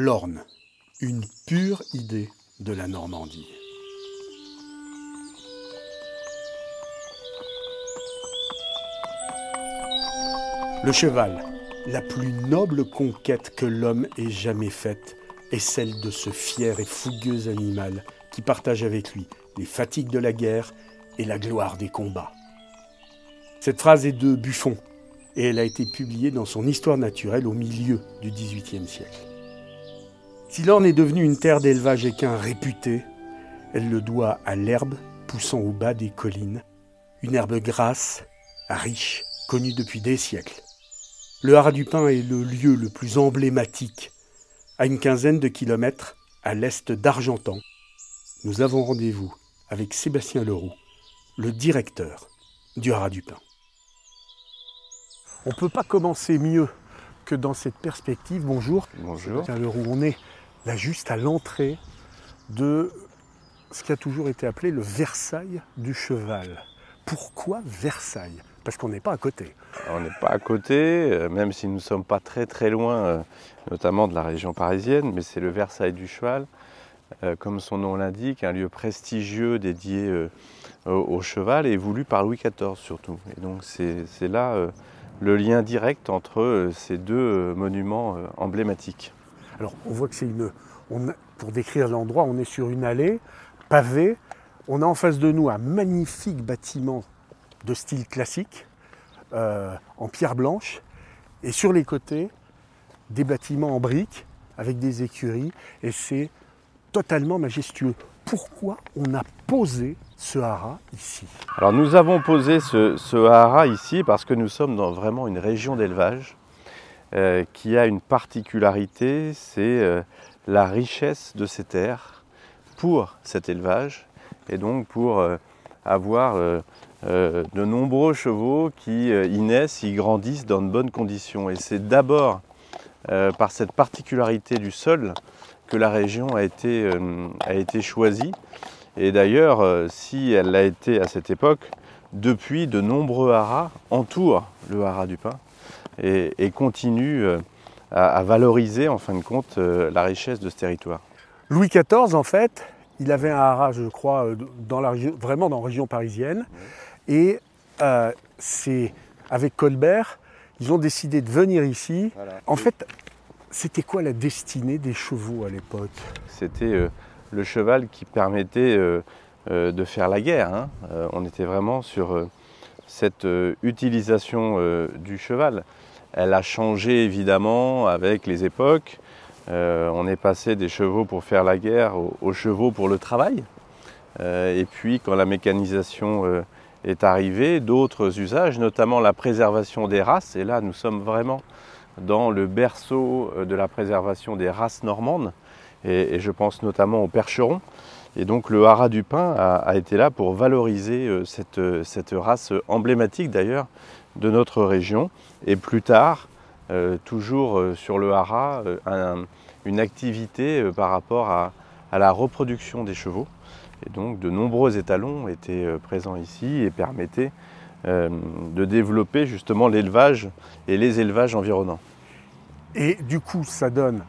L'Orne, une pure idée de la Normandie. Le cheval, la plus noble conquête que l'homme ait jamais faite, est celle de ce fier et fougueux animal qui partage avec lui les fatigues de la guerre et la gloire des combats. Cette phrase est de Buffon et elle a été publiée dans son Histoire naturelle au milieu du XVIIIe siècle. Si l'Orne est devenue une terre d'élevage équin réputée, elle le doit à l'herbe poussant au bas des collines, une herbe grasse, riche, connue depuis des siècles. Le Haras du Pin est le lieu le plus emblématique. À une quinzaine de kilomètres à l'est d'Argentan, nous avons rendez-vous avec Sébastien Leroux, le directeur du Haras du Pin. On ne peut pas commencer mieux que dans cette perspective. Bonjour. Bonjour. Sébastien Leroux, on est là juste à l'entrée de ce qui a toujours été appelé le Versailles du cheval. Pourquoi Versailles? Parce qu'on n'est pas à côté. On n'est pas à côté, euh, même si nous ne sommes pas très très loin, euh, notamment de la région parisienne, mais c'est le Versailles du cheval, euh, comme son nom l'indique, un lieu prestigieux dédié au cheval et voulu par Louis XIV surtout. Et donc c'est là le lien direct entre ces deux monuments emblématiques. Alors on voit que c'est une. Pour décrire l'endroit, on est sur une allée pavée. On a en face de nous un magnifique bâtiment de style classique, euh, en pierre blanche, et sur les côtés, des bâtiments en briques avec des écuries, et c'est totalement majestueux. Pourquoi on a posé ce haras ici? Alors nous avons posé ce, ce haras ici parce que nous sommes dans vraiment une région d'élevage euh, qui a une particularité, c'est euh, la richesse de ces terres pour cet élevage et donc pour euh, avoir de nombreux chevaux qui y naissent, y grandissent dans de bonnes conditions. Et c'est d'abord par cette particularité du sol que la région a été, choisie. Et d'ailleurs, si elle l'a été à cette époque, depuis de nombreux haras entourent le haras du Pin et, continue euh, à, valoriser en fin de compte euh, la richesse de ce territoire. Louis XIV, en fait, il avait un haras, je crois, euh, dans la, vraiment dans la région parisienne. Et c'est avec Colbert, ils ont décidé de venir ici. En fait, c'était quoi la destinée des chevaux à l'époque? C'était le cheval qui permettait de faire la guerre. Hein. on était vraiment sur cette utilisation du cheval. Elle a changé évidemment avec les époques. Euh, on est passé des chevaux pour faire la guerre aux, chevaux pour le travail. Euh, et puis quand la mécanisation euh, est arrivée, d'autres usages, notamment la préservation des races. Et là, nous sommes vraiment dans le berceau de la préservation des races normandes. Et, je pense notamment aux percherons. Et donc le haras du pin a, été là pour valoriser cette, cette race emblématique d'ailleurs de notre région. Et plus tard, euh, toujours euh, sur le haras, euh, une activité par rapport à, la reproduction des chevaux. Et donc de nombreux étalons étaient présents ici et permettaient de développer justement l'élevage et les élevages environnants. Et du coup, ça donne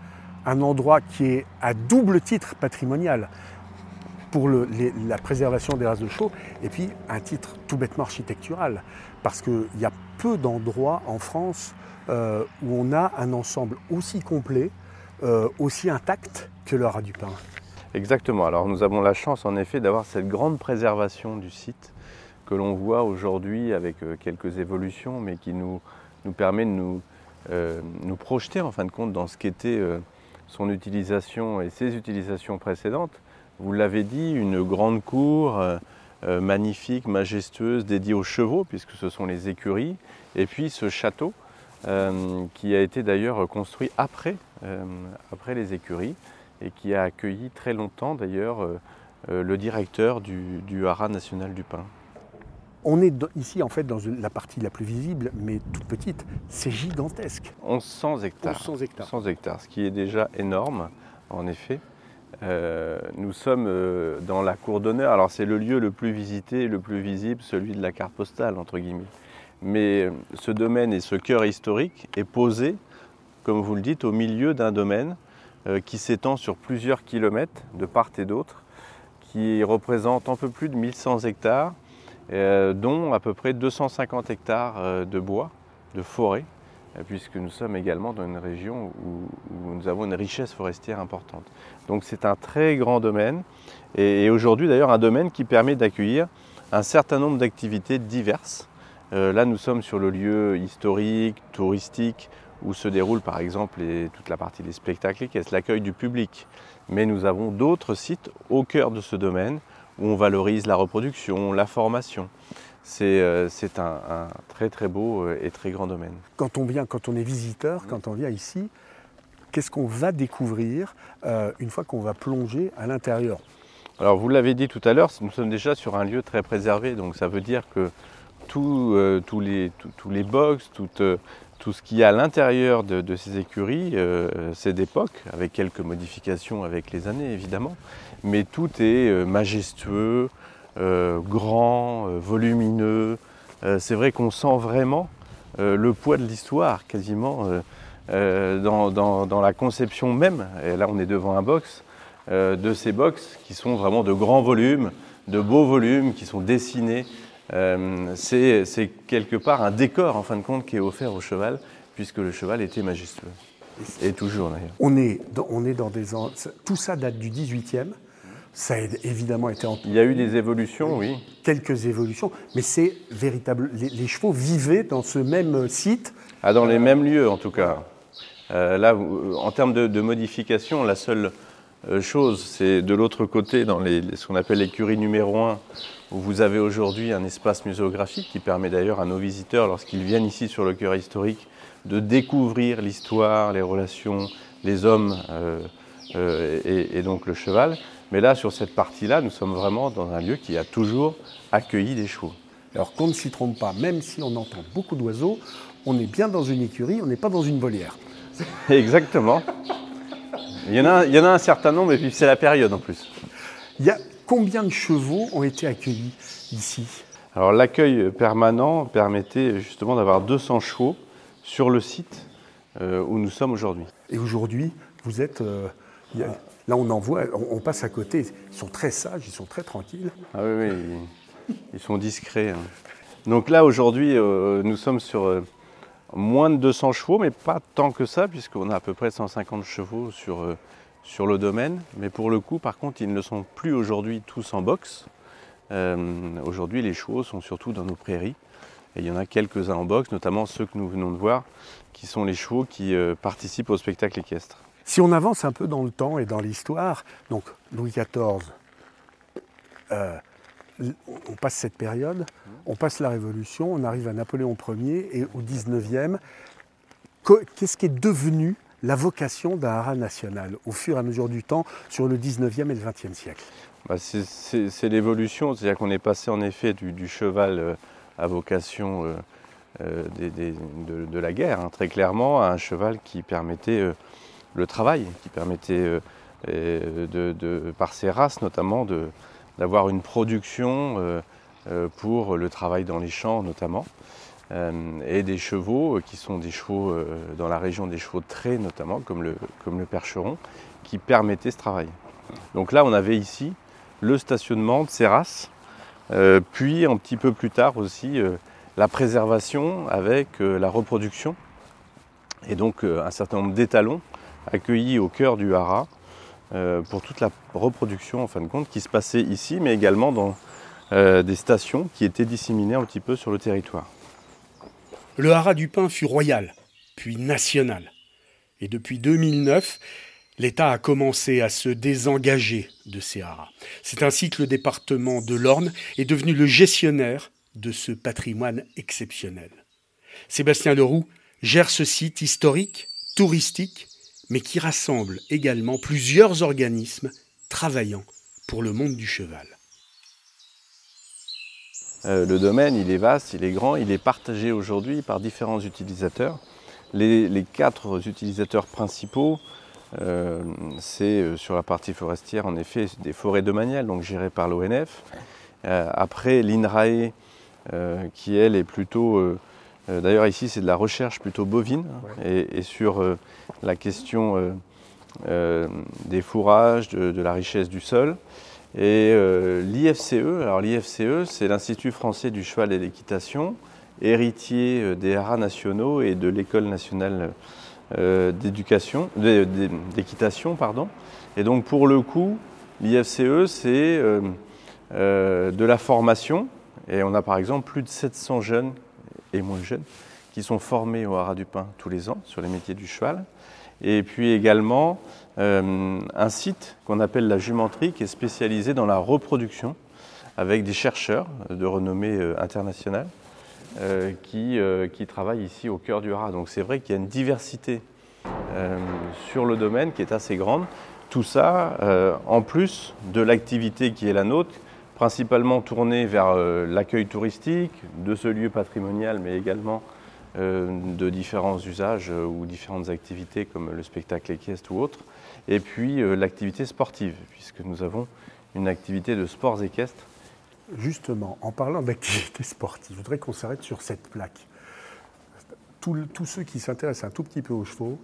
un endroit qui est à double titre patrimonial pour la préservation des races de chevaux, et puis un titre tout bêtement architectural, parce qu'il y a peu d'endroits en France euh, où on a un ensemble aussi complet, euh, aussi intact que le Haras du Pin. Exactement, alors nous avons la chance en effet d'avoir cette grande préservation du site que l'on voit aujourd'hui avec euh, quelques évolutions, mais qui nous, nous permet de nous, nous projeter en fin de compte dans ce qu'était son utilisation et ses utilisations précédentes. Vous l'avez dit, une grande cour euh, euh, magnifique, majestueuse, dédiée aux chevaux, puisque ce sont les écuries, et puis ce château euh, qui a été d'ailleurs construit après, après les écuries et qui a accueilli très longtemps d'ailleurs le directeur du, du Haras national du Pin. On est ici en fait dans la partie la plus visible, mais toute petite. C'est gigantesque. 1100 hectares. 1100 hectares. 1100 hectares, ce qui est déjà énorme en effet. Euh, nous sommes euh, dans la cour d'honneur. Alors c'est le lieu le plus visité, le plus visible, celui de la carte postale, entre guillemets. Mais euh, ce domaine et ce cœur historique est posé, comme vous le dites, au milieu d'un domaine qui s'étend sur plusieurs kilomètres de part et d'autre, qui représente un peu plus de 1100 hectares, dont à peu près 250 hectares de bois, de forêt, puisque nous sommes également dans une région où, nous avons une richesse forestière importante. Donc c'est un très grand domaine, et, aujourd'hui d'ailleurs un domaine qui permet d'accueillir un certain nombre d'activités diverses. Euh, là nous sommes sur le lieu historique, touristique, où se déroule par exemple toute la partie des spectacles qui est l'accueil du public. Mais nous avons d'autres sites au cœur de ce domaine où on valorise la reproduction, la formation c'est euh, un, très très beau euh, et très grand domaine. Quand on vient, quand on est visiteur, quand on vient ici, qu'est-ce qu'on va découvrir euh, une fois qu'on va plonger à l'intérieur? Alors vous l'avez dit tout à l'heure, nous sommes déjà sur un lieu très préservé, donc ça veut dire que tous les, les box, tout, tout ce qu'il y a à l'intérieur de, de, ces écuries, c'est d'époque, avec quelques modifications avec les années évidemment, mais tout est majestueux, grand, euh, volumineux. Euh, c'est vrai qu'on sent vraiment le poids de l'histoire quasiment dans, la conception même. Et là, on est devant un box de ces box qui sont vraiment de grands volumes, de beaux volumes, qui sont dessinés. c'est quelque part un décor, en fin de compte, qui est offert au cheval, puisque le cheval était majestueux. Et toujours d'ailleurs. On est, on est dans des. Tout ça date du 18e. Ça a évidemment été. Il y a eu des évolutions, oui. Quelques évolutions, mais c'est véritable. Les, chevaux vivaient dans ce même site. Ah, dans les mêmes lieux, en tout cas. Euh, là, en termes de, modification, la seule euh, chose, c'est de l'autre côté, dans les, ce qu'on appelle l'écurie numéro 1, où vous avez aujourd'hui un espace muséographique qui permet d'ailleurs à nos visiteurs, lorsqu'ils viennent ici sur le cœur historique, de découvrir l'histoire, les relations, les hommes euh, et, donc le cheval. Mais là, sur cette partie-là, nous sommes vraiment dans un lieu qui a toujours accueilli des chevaux. Alors qu'on ne s'y trompe pas, même si on entend beaucoup d'oiseaux, on est bien dans une écurie, on n'est pas dans une volière. Exactement. Il y, en a, il y en a un certain nombre, et puis c'est la période en plus. Il y a combien de chevaux ont été accueillis ici? Alors l'accueil permanent permettait justement d'avoir 200 chevaux sur le site euh, où nous sommes aujourd'hui. Et aujourd'hui, vous êtes... Euh, Là, on en voit, on, passe à côté. Ils sont très sages, ils sont très tranquilles. Ah oui, ils, sont discrets. Hein. Donc là, aujourd'hui, euh, nous sommes sur euh, moins de 200 chevaux, mais pas tant que ça, puisqu'on a à peu près 150 chevaux sur, euh, sur le domaine. Mais pour le coup, par contre, ils ne sont plus aujourd'hui tous en boxe. aujourd'hui, les chevaux sont surtout dans nos prairies. Et il y en a quelques-uns en boxe, notamment ceux que nous venons de voir, qui sont les chevaux qui participent au spectacle équestre. Si on avance un peu dans le temps et dans l'histoire, donc Louis XIV, euh, on passe cette période, on passe la Révolution, on arrive à Napoléon Ier et au XIXe. Qu'est-ce qui est devenu la vocation d'un haras national au fur et à mesure du temps sur le XIXe et le XXe siècle? Bah, C'est l'évolution, c'est-à-dire qu'on est passé en effet du, cheval euh, à vocation euh, de, la guerre, hein, très clairement, à un cheval qui permettait le travail, qui permettait, euh, de, par ces races notamment, d'avoir une production euh, euh, pour le travail dans les champs notamment. et des chevaux qui sont des chevaux dans la région des chevaux de trait notamment, comme le, comme le percheron, qui permettaient ce travail. Donc là, on avait ici le stationnement de ces races, puis un petit peu plus tard aussi la préservation avec la reproduction, et donc un certain nombre d'étalons accueillis au cœur du haras euh, pour toute la reproduction en fin de compte qui se passait ici, mais également dans euh, des stations qui étaient disséminées un petit peu sur le territoire. Le haras du Pin fut royal, puis national. Et depuis 2009, l'État a commencé à se désengager de ces haras. C'est ainsi que le département de l'Orne est devenu le gestionnaire de ce patrimoine exceptionnel. Sébastien Leroux gère ce site historique, touristique, mais qui rassemble également plusieurs organismes travaillant pour le monde du cheval. Euh, le domaine, il est vaste, il est grand, il est partagé aujourd'hui par différents utilisateurs. Les, quatre utilisateurs principaux, euh, c'est euh, sur la partie forestière, en effet, des forêts domaniales, donc gérées par l'ONF. après, l'INRAE, qui elle est plutôt euh, d'ailleurs, ici, c'est de la recherche plutôt bovine. et, sur euh, la question des fourrages, de, la richesse du sol. Et l'IFCE, alors l'IFCE, c'est l'Institut français du cheval et de l'équitation, héritier des haras nationaux et de l'école nationale d'éducation, d'équitation, pardon. Et donc pour le coup, l'IFCE, c'est de la formation, et on a par exemple plus de 700 jeunes et moins jeunes qui sont formés au Haras du Pin tous les ans sur les métiers du cheval. Et puis également euh, un site qu'on appelle la jumenterie qui est spécialisé dans la reproduction avec des chercheurs de renommée euh, internationale euh, qui, qui, travaillent ici au cœur du Haras. Donc c'est vrai qu'il y a une diversité sur le domaine qui est assez grande. Tout ça en plus de l'activité qui est la nôtre, principalement tournée vers l'accueil touristique de ce lieu patrimonial, mais également euh, de différents usages euh, ou différentes activités comme le spectacle équestre ou autre, et puis euh, l'activité sportive, puisque nous avons une activité de sports équestres. Justement, en parlant d'activité sportive, je voudrais qu'on s'arrête sur cette plaque. Tous ceux qui s'intéressent un tout petit peu aux chevaux,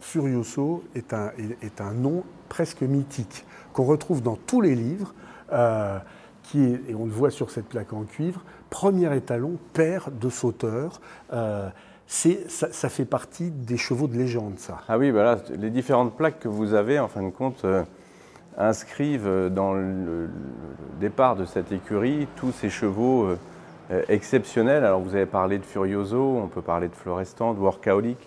Furioso est un, nom presque mythique qu'on retrouve dans tous les livres, est, et on le voit sur cette plaque en cuivre, premier étalon, père de sauteur. Euh, ça, fait partie des chevaux de légende, ça. Ah oui, voilà, les différentes plaques que vous avez, en fin de compte, euh, inscrivent dans le, départ de cette écurie tous ces chevaux euh, exceptionnels. Alors vous avez parlé de Furioso, on peut parler de Florestan, de Workaholic.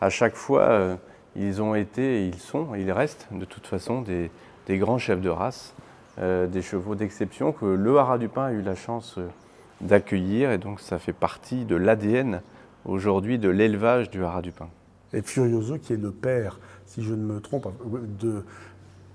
À chaque fois, ils ont été, ils sont, ils restent de toute façon des, grands chefs de race, des chevaux d'exception que le Haras du Pin a eu la chance d'accueillir et donc ça fait partie de l'ADN aujourd'hui de l'élevage du haras du pin. Et Furioso qui est le père, si je ne me trompe, de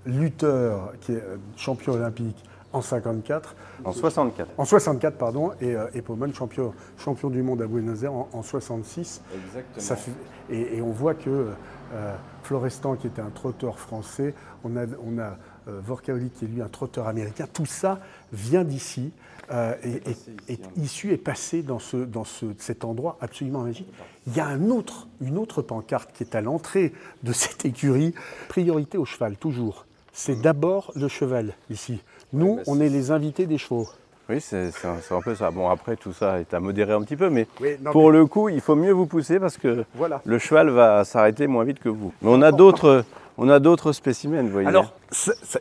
lutteur qui est champion olympique en 54. En 64. En 64, pardon, et, euh, champion, champion du monde à Buenos Aires en, 66. Exactement. et, on voit que euh, Florestan, qui était un trotteur français, on a, on a euh, qui est lui un trotteur américain, tout ça vient d'ici. Euh, est, issu et passé dans, ce, dans ce, cet endroit absolument magique. Il y a un autre, une autre pancarte qui est à l'entrée de cette écurie. Priorité au cheval, toujours. C'est d'abord le cheval ici. Nous, bah, on est les invités des chevaux. Oui, c'est un, peu ça. Bon, après, tout ça est à modérer un petit peu, mais pour le coup, il faut mieux vous pousser parce que le cheval va s'arrêter moins vite que vous. Mais on a d'autres, on a d'autres spécimens, vous voyez. Alors,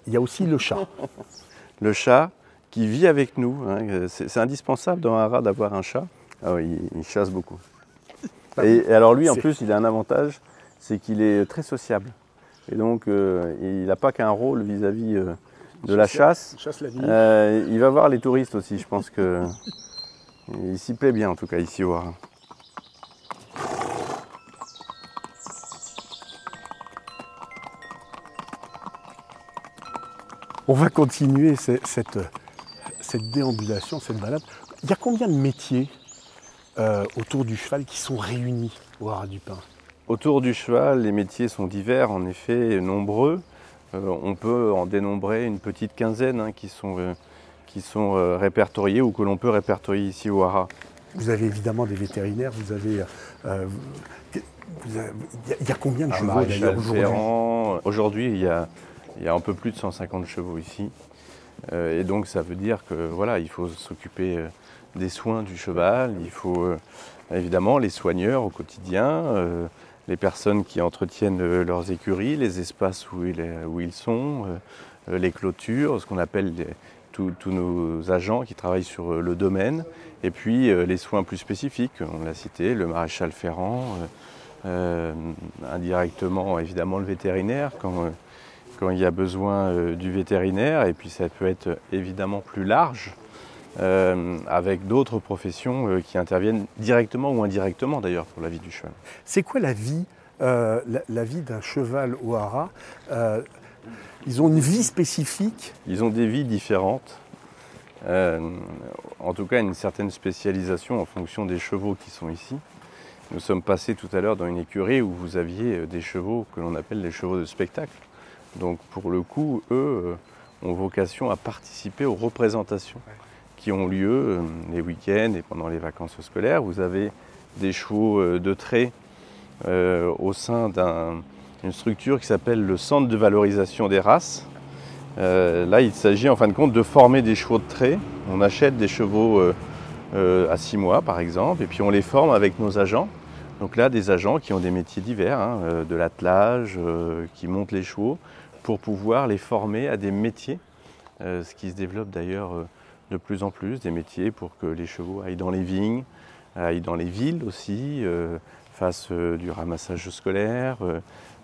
il y a aussi le chat. le chat, qui vit avec nous. Hein. C'est indispensable dans un rat d'avoir un chat. Ah il, chasse beaucoup. Bah et, alors lui, en plus, il a un avantage, c'est qu'il est très sociable. Et donc, euh, il n'a pas qu'un rôle vis-à-vis euh, de la chasse. Euh, il va voir les touristes aussi. Je pense que il s'y plaît bien, en tout cas, ici au Haras. On va continuer cette, cette déambulation, cette balade. Il y a combien de métiers euh, autour du cheval qui sont réunis au Haras du Pin? Autour du cheval, les métiers sont divers, en effet, nombreux. Euh, on peut en dénombrer une petite quinzaine hein, qui sont, euh, qui sont répertoriés ou que l'on peut répertorier ici au Haras. Vous avez évidemment des vétérinaires, vous avez. il y a combien de chevaux aujourd'hui Aujourd'hui, il, il y a un peu plus de 150 chevaux ici. Euh, et donc ça veut dire que voilà, il faut s'occuper euh, des soins du cheval, il faut euh, évidemment les soigneurs au quotidien, les personnes qui entretiennent leurs écuries, les espaces où ils, où ils sont, les clôtures, ce qu'on appelle tous nos agents qui travaillent sur le domaine, et puis les soins plus spécifiques, on l'a cité, le maréchal ferrant, indirectement évidemment le vétérinaire quand quand il y a besoin euh, du vétérinaire, et puis ça peut être évidemment plus large, euh, avec d'autres professions euh, qui interviennent directement ou indirectement d'ailleurs pour la vie du cheval. C'est quoi la vie, la, vie d'un cheval au haras Ils ont une vie spécifique? Ils ont des vies différentes. en tout cas, une certaine spécialisation en fonction des chevaux qui sont ici. Nous sommes passés tout à l'heure dans une écurie où vous aviez des chevaux que l'on appelle les chevaux de spectacle. Donc pour le coup, eux euh, ont vocation à participer aux représentations qui ont lieu euh, les week-ends et pendant les vacances scolaires. Vous avez des chevaux euh, de trait au sein une structure qui s'appelle le Centre de valorisation des races. là, il s'agit en fin de compte de former des chevaux de trait. On achète des chevaux à 6 mois, par exemple, et puis on les forme avec nos agents. Donc là, des agents qui ont des métiers divers, hein, de l'attelage, qui montent les chevaux, pour pouvoir les former à des métiers, ce qui se développe d'ailleurs de plus en plus, des métiers pour que les chevaux aillent dans les vignes, aillent dans les villes aussi, euh, fassent euh, du ramassage scolaire,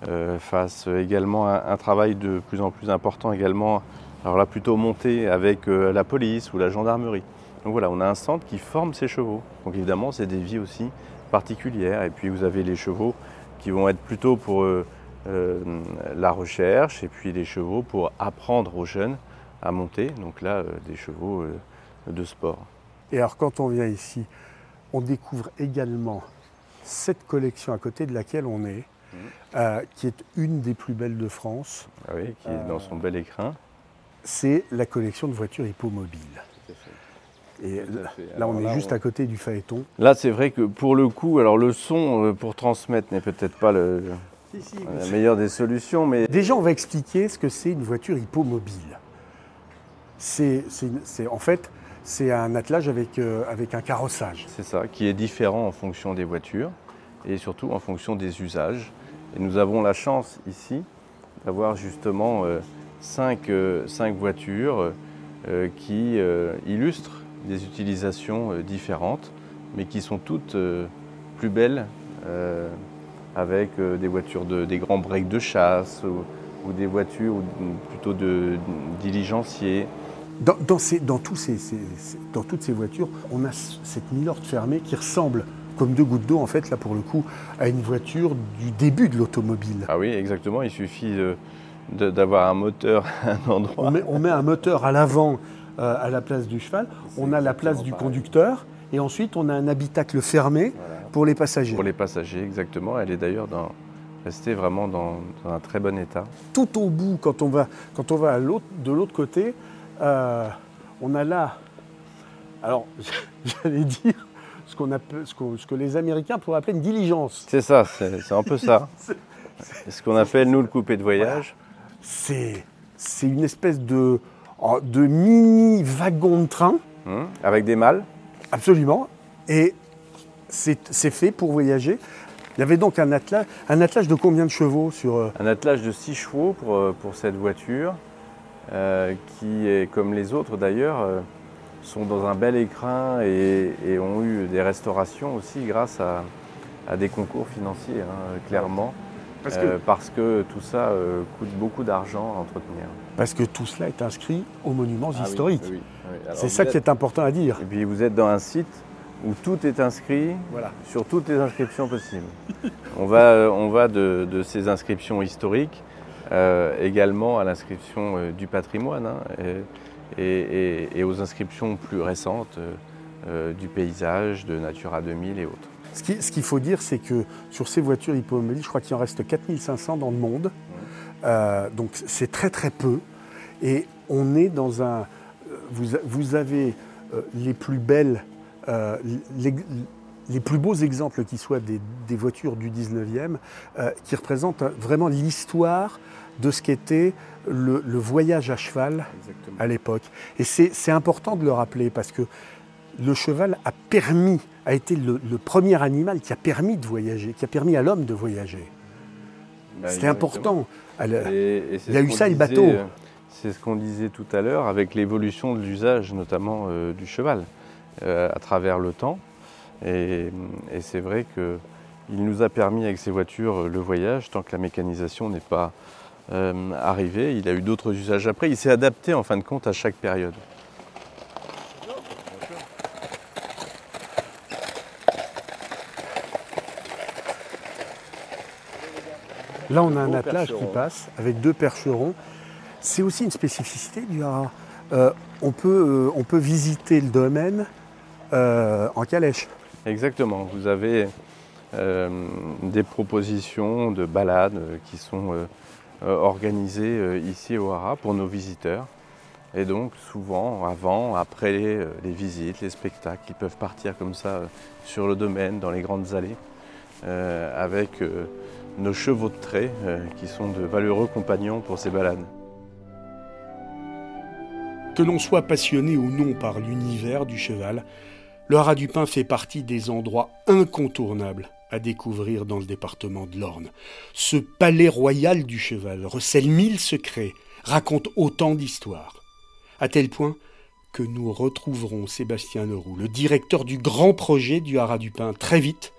euh, fassent également un, travail de plus en plus important également, alors là plutôt monté avec la police ou la gendarmerie. Donc voilà, on a un centre qui forme ces chevaux. Donc évidemment, c'est des vies aussi particulières. Et puis vous avez les chevaux qui vont être plutôt pour la recherche et puis les chevaux pour apprendre aux jeunes à monter. Donc là, des chevaux de sport. Et alors quand on vient ici, on découvre également cette collection à côté de laquelle on est, mmh. euh, qui est une des plus belles de France. Ah oui, qui est dans son bel écrin. C'est la collection de voitures hippomobiles. Et là, on est juste à côté du phaéton. Là, c'est vrai que pour le coup, alors le son euh, pour transmettre n'est peut-être pas le, la meilleure des solutions, mais déjà, on va expliquer ce que c'est une voiture hippomobile. C'est en fait c'est un attelage avec, euh, avec un carrossage. C'est ça, qui est différent en fonction des voitures et surtout en fonction des usages. Et nous avons la chance ici d'avoir justement euh, euh, cinq, voitures qui illustrent des utilisations différentes, mais qui sont toutes plus belles avec des voitures de, grands breaks de chasse ou, des voitures ou plutôt de diligenciers dans, toutes ces voitures, on a cette Milord fermée qui ressemble comme deux gouttes d'eau, en fait, là pour le coup, à une voiture du début de l'automobile. Ah oui, exactement. Il suffit d'avoir un moteur à un endroit. On met, un moteur à l'avant euh, à la place du cheval. On a la place du conducteur. Et ensuite, on a un habitacle fermé pour les passagers. Pour les passagers, exactement. Elle est d'ailleurs restée vraiment dans, un très bon état. Tout au bout, quand on va, quand on va de l'autre côté, euh, on a là, alors j'allais dire ce, qu'on ce, que les Américains pourraient appeler une diligence. C'est ça, c'est un peu ça. c'est ce qu'on appelle, nous, le coupé de voyage. C'est une espèce de, oh, de mini wagon de train. Hum, avec des mâles Absolument. Et c'est fait pour voyager. Il y avait donc un attelage, un attelage de combien de chevaux sur... Euh, un attelage de 6 chevaux pour, euh, pour cette voiture. Euh, qui, est, comme les autres d'ailleurs, euh, sont dans un bel écrin et, ont eu des restaurations aussi grâce à, des concours financiers, hein, clairement. Euh, parce que, tout ça coûte beaucoup d'argent à entretenir. Parce que tout cela est inscrit aux monuments ah historiques. C'est ça qui est important à dire. Et puis vous êtes dans un site où tout est inscrit sur toutes les inscriptions possibles. on va, on va de, ces inscriptions historiques également à l'inscription euh, du patrimoine hein, et, aux inscriptions plus récentes euh, du paysage, de Natura 2000 et autres. Ce qu'il faut dire, c'est que sur ces voitures hippomobiles, je crois qu'il en reste 4500 dans le monde. donc c'est très très peu. Et on est dans un... Vous, avez les plus belles... Les, plus beaux exemples qui soient des, voitures du 19e, qui représentent vraiment l'histoire de ce qu'était le, voyage à cheval à l'époque. Et c'est important de le rappeler parce que le cheval a permis, a été le, premier animal qui a permis de voyager, qui a permis à l'homme de voyager. Ben, C'était important. il y a eu ça, le bateau. Euh, c'est ce qu'on disait tout à l'heure avec l'évolution de l'usage, notamment euh, du cheval, euh, à travers le temps. Et, et c'est vrai qu'il nous a permis avec ces voitures le voyage tant que la mécanisation n'est pas euh, arrivé. Il a eu d'autres usages après. Il s'est adapté en fin de compte à chaque période. Là, on a un attelage qui passe avec deux percherons. C'est aussi une spécificité du haras. Euh, on, peut, euh, on peut visiter le domaine en calèche. Exactement. Vous avez des propositions de balades qui sont euh, organisé euh, ici au Hara pour nos visiteurs. Et donc souvent, avant, après les, euh, visites, les spectacles, ils peuvent partir comme ça sur le domaine, dans les grandes allées, avec nos chevaux de trait qui sont de valeureux compagnons pour ces balades. Que l'on soit passionné ou non par l'univers du cheval, le Haras du Pin fait partie des endroits incontournables à découvrir dans le département de l'Orne. Ce palais royal du cheval recèle mille secrets, raconte autant d'histoires, à tel point que nous retrouverons Sébastien Leroux, le directeur du grand projet du Haras du Pin, très vite,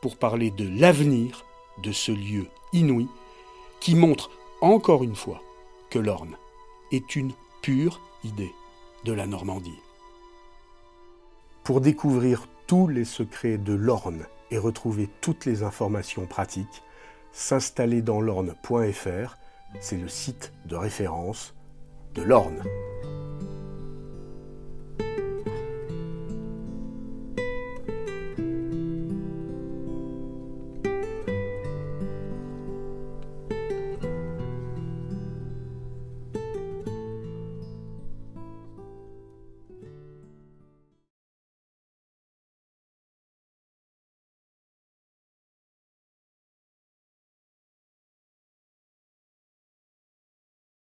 pour parler de l'avenir de ce lieu inouï qui montre encore une fois que l'Orne est une pure idée de la Normandie. Pour découvrir tous les secrets de l'Orne et retrouver toutes les informations pratiques, s'installer dans l'orne.fr, c'est le site de référence de l'Orne.